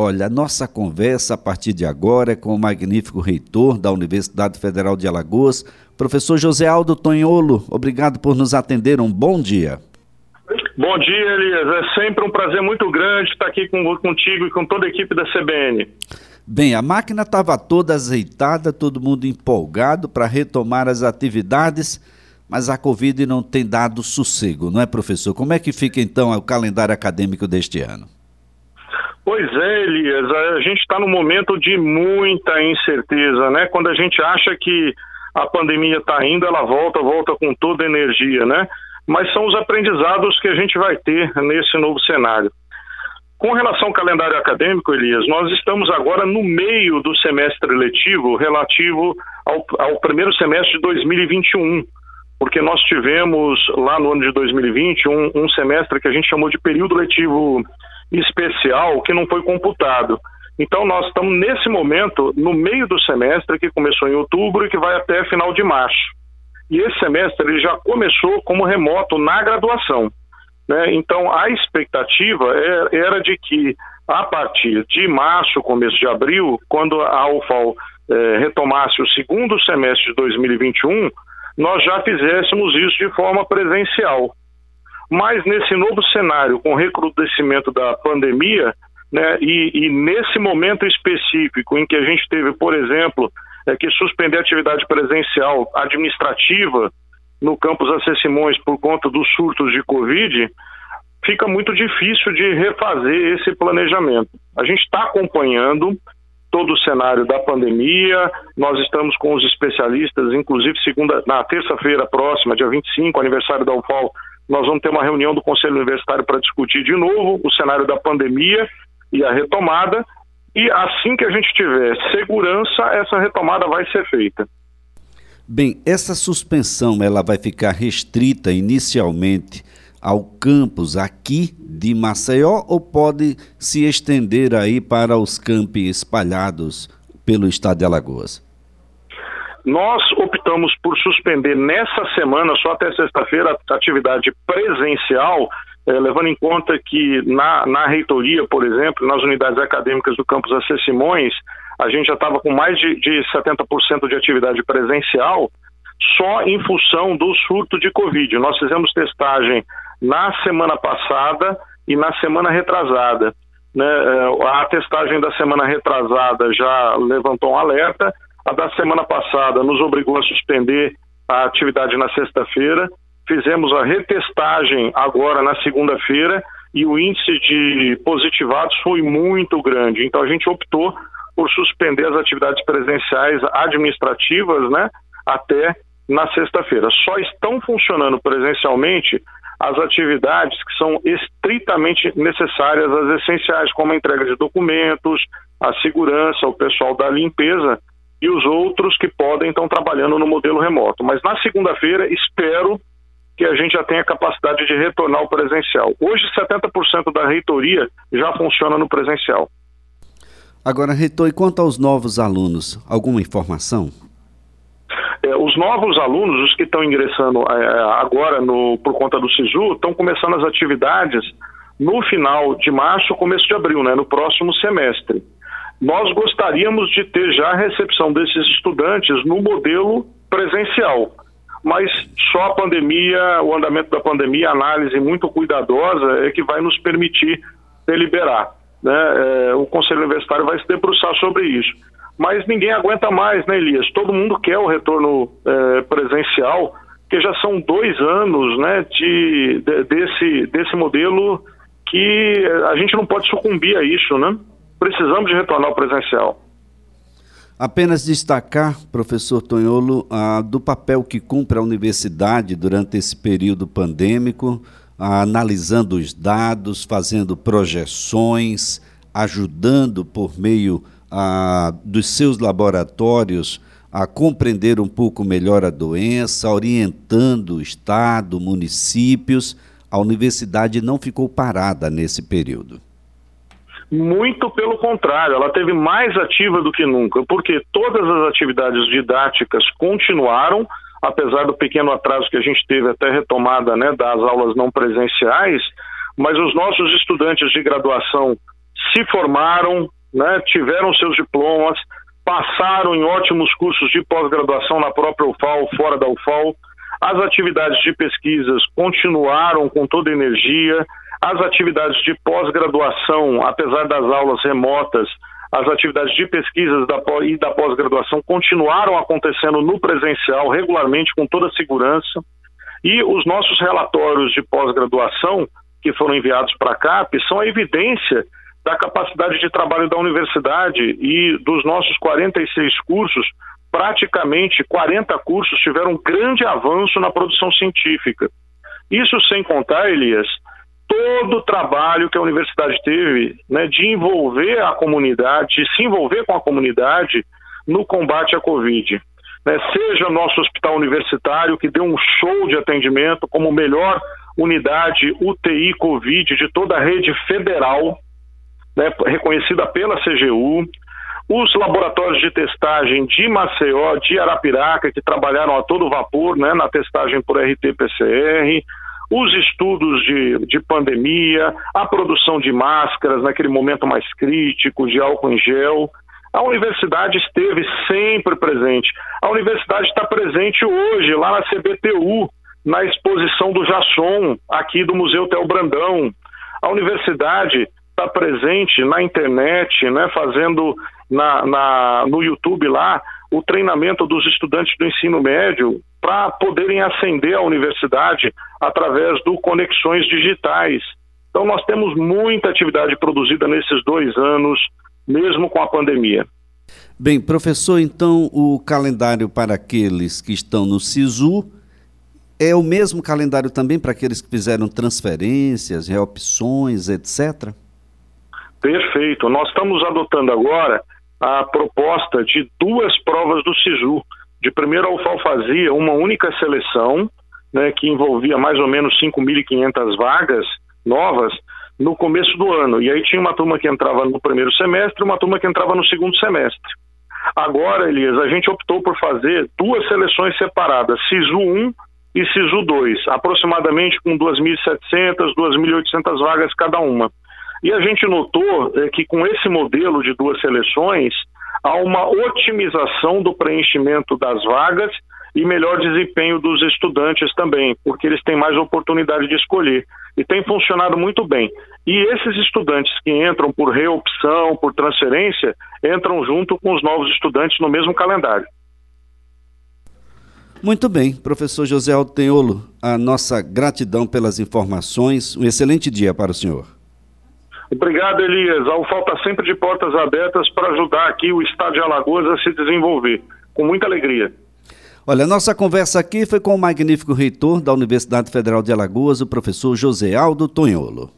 Olha, a nossa conversa a partir de agora é com o magnífico reitor da Universidade Federal de Alagoas, professor José Aldo Tonholo. Obrigado por nos atender. Um bom dia. Bom dia, Elias. É sempre um prazer muito grande estar aqui com, contigo e com toda a equipe da CBN. Bem, a máquina estava toda azeitada, todo mundo empolgado para retomar as atividades, mas a Covid não tem dado sossego, não é, professor? Como é que fica então o calendário acadêmico deste ano? Pois é, Elias, a gente está num momento de muita incerteza, né? Quando a gente acha que a pandemia está indo, ela volta, volta com toda energia, né? Mas são os aprendizados que a gente vai ter nesse novo cenário. Com relação ao calendário acadêmico, Elias, nós estamos agora no meio do semestre letivo relativo ao, ao primeiro semestre de 2021 porque nós tivemos lá no ano de 2020 um, um, semestre que a gente chamou de período letivo especial que não foi computado. Então, nós estamos nesse momento no meio do semestre, que começou em outubro e que vai até final de março. E esse semestre ele já começou como remoto na graduação. Né? Então, a expectativa é, era de que, a partir de março, começo de abril, quando a UFAL é, retomasse o segundo semestre de 2021, nós já fizéssemos isso de forma presencial. Mas nesse novo cenário, com o recrudescimento da pandemia, né, e, e, nesse momento específico em que a gente teve, por exemplo, é, que suspender a atividade presencial administrativa no campus Acessimões por conta dos surtos de Covid, fica muito difícil de refazer esse planejamento. A gente está acompanhando todo o cenário da pandemia, nós estamos com os especialistas, inclusive segunda, na terça-feira próxima, dia 25, aniversário da UFAL, nós vamos ter uma reunião do Conselho Universitário para discutir de novo o cenário da pandemia e a retomada. E assim que a gente tiver segurança, essa retomada vai ser feita. Bem, essa suspensão ela vai ficar restrita inicialmente ao campus aqui de Maceió ou pode se estender aí para os campi espalhados pelo estado de Alagoas? Nós optamos por suspender nessa semana, só até sexta-feira, a atividade presencial, eh, levando em conta que na, na reitoria, por exemplo, nas unidades acadêmicas do campus AC Simões, a gente já estava com mais de, de 70% de atividade presencial, só em função do surto de Covid. Nós fizemos testagem na semana passada e na semana retrasada. Né? Eh, a testagem da semana retrasada já levantou um alerta, a da semana passada nos obrigou a suspender a atividade na sexta-feira. Fizemos a retestagem agora na segunda-feira e o índice de positivados foi muito grande. Então a gente optou por suspender as atividades presenciais administrativas, né, até na sexta-feira. Só estão funcionando presencialmente as atividades que são estritamente necessárias, as essenciais, como a entrega de documentos, a segurança, o pessoal da limpeza, e os outros que podem estão trabalhando no modelo remoto. Mas na segunda-feira espero que a gente já tenha capacidade de retornar ao presencial. Hoje 70% da reitoria já funciona no presencial. Agora, reitor, e quanto aos novos alunos, alguma informação? É, os novos alunos, os que estão ingressando é, agora no, por conta do SISU, estão começando as atividades no final de março, começo de abril, né, no próximo semestre. Nós gostaríamos de ter já a recepção desses estudantes no modelo presencial, mas só a pandemia, o andamento da pandemia, a análise muito cuidadosa é que vai nos permitir deliberar. Né? É, o Conselho Universitário vai se debruçar sobre isso. Mas ninguém aguenta mais, né, Elias? Todo mundo quer o retorno é, presencial, que já são dois anos né, de, de, desse, desse modelo que a gente não pode sucumbir a isso, né? Precisamos de retornar ao presencial. Apenas destacar, professor Tonholo, do papel que cumpre a universidade durante esse período pandêmico, analisando os dados, fazendo projeções, ajudando por meio dos seus laboratórios a compreender um pouco melhor a doença, orientando o Estado, municípios. A universidade não ficou parada nesse período. Muito pelo contrário, ela teve mais ativa do que nunca, porque todas as atividades didáticas continuaram, apesar do pequeno atraso que a gente teve até retomada né, das aulas não presenciais, mas os nossos estudantes de graduação se formaram, né, tiveram seus diplomas, passaram em ótimos cursos de pós-graduação na própria UFAL, fora da UFAL. As atividades de pesquisas continuaram com toda energia. As atividades de pós-graduação, apesar das aulas remotas, as atividades de pesquisas da, e da pós-graduação continuaram acontecendo no presencial regularmente, com toda a segurança. E os nossos relatórios de pós-graduação, que foram enviados para a CAP, são a evidência da capacidade de trabalho da universidade e dos nossos 46 cursos, praticamente 40 cursos tiveram grande avanço na produção científica. Isso sem contar, Elias, todo o trabalho que a universidade teve né, de envolver a comunidade, de se envolver com a comunidade no combate à Covid. Né, seja nosso hospital universitário, que deu um show de atendimento como melhor unidade UTI Covid de toda a rede federal, né, reconhecida pela CGU, os laboratórios de testagem de Maceió, de Arapiraca, que trabalharam a todo vapor né, na testagem por RT-PCR, os estudos de, de pandemia, a produção de máscaras naquele momento mais crítico, de álcool em gel. A universidade esteve sempre presente. A universidade está presente hoje, lá na CBTU, na exposição do Jasson, aqui do Museu Tel Brandão. A universidade está presente na internet, né, fazendo na, na, no YouTube lá o treinamento dos estudantes do ensino médio para poderem ascender à universidade através do Conexões Digitais. Então, nós temos muita atividade produzida nesses dois anos, mesmo com a pandemia. Bem, professor, então o calendário para aqueles que estão no SISU é o mesmo calendário também para aqueles que fizeram transferências, reopções, etc? Perfeito. Nós estamos adotando agora a proposta de duas provas do SISU. De primeiro, a UFAL fazia uma única seleção, né, que envolvia mais ou menos 5.500 vagas novas no começo do ano. E aí tinha uma turma que entrava no primeiro semestre uma turma que entrava no segundo semestre. Agora, Elias, a gente optou por fazer duas seleções separadas, SISU 1 e SISU 2, aproximadamente com 2.700, 2.800 vagas cada uma. E a gente notou é, que com esse modelo de duas seleções, há uma otimização do preenchimento das vagas e melhor desempenho dos estudantes também, porque eles têm mais oportunidade de escolher. E tem funcionado muito bem. E esses estudantes que entram por reopção, por transferência, entram junto com os novos estudantes no mesmo calendário. Muito bem, professor José Altenholo, a nossa gratidão pelas informações. Um excelente dia para o senhor. Obrigado, Elias. A UFAL está sempre de portas abertas para ajudar aqui o estado de Alagoas a se desenvolver, com muita alegria. Olha, nossa conversa aqui foi com o magnífico reitor da Universidade Federal de Alagoas, o professor José Aldo Tonholo.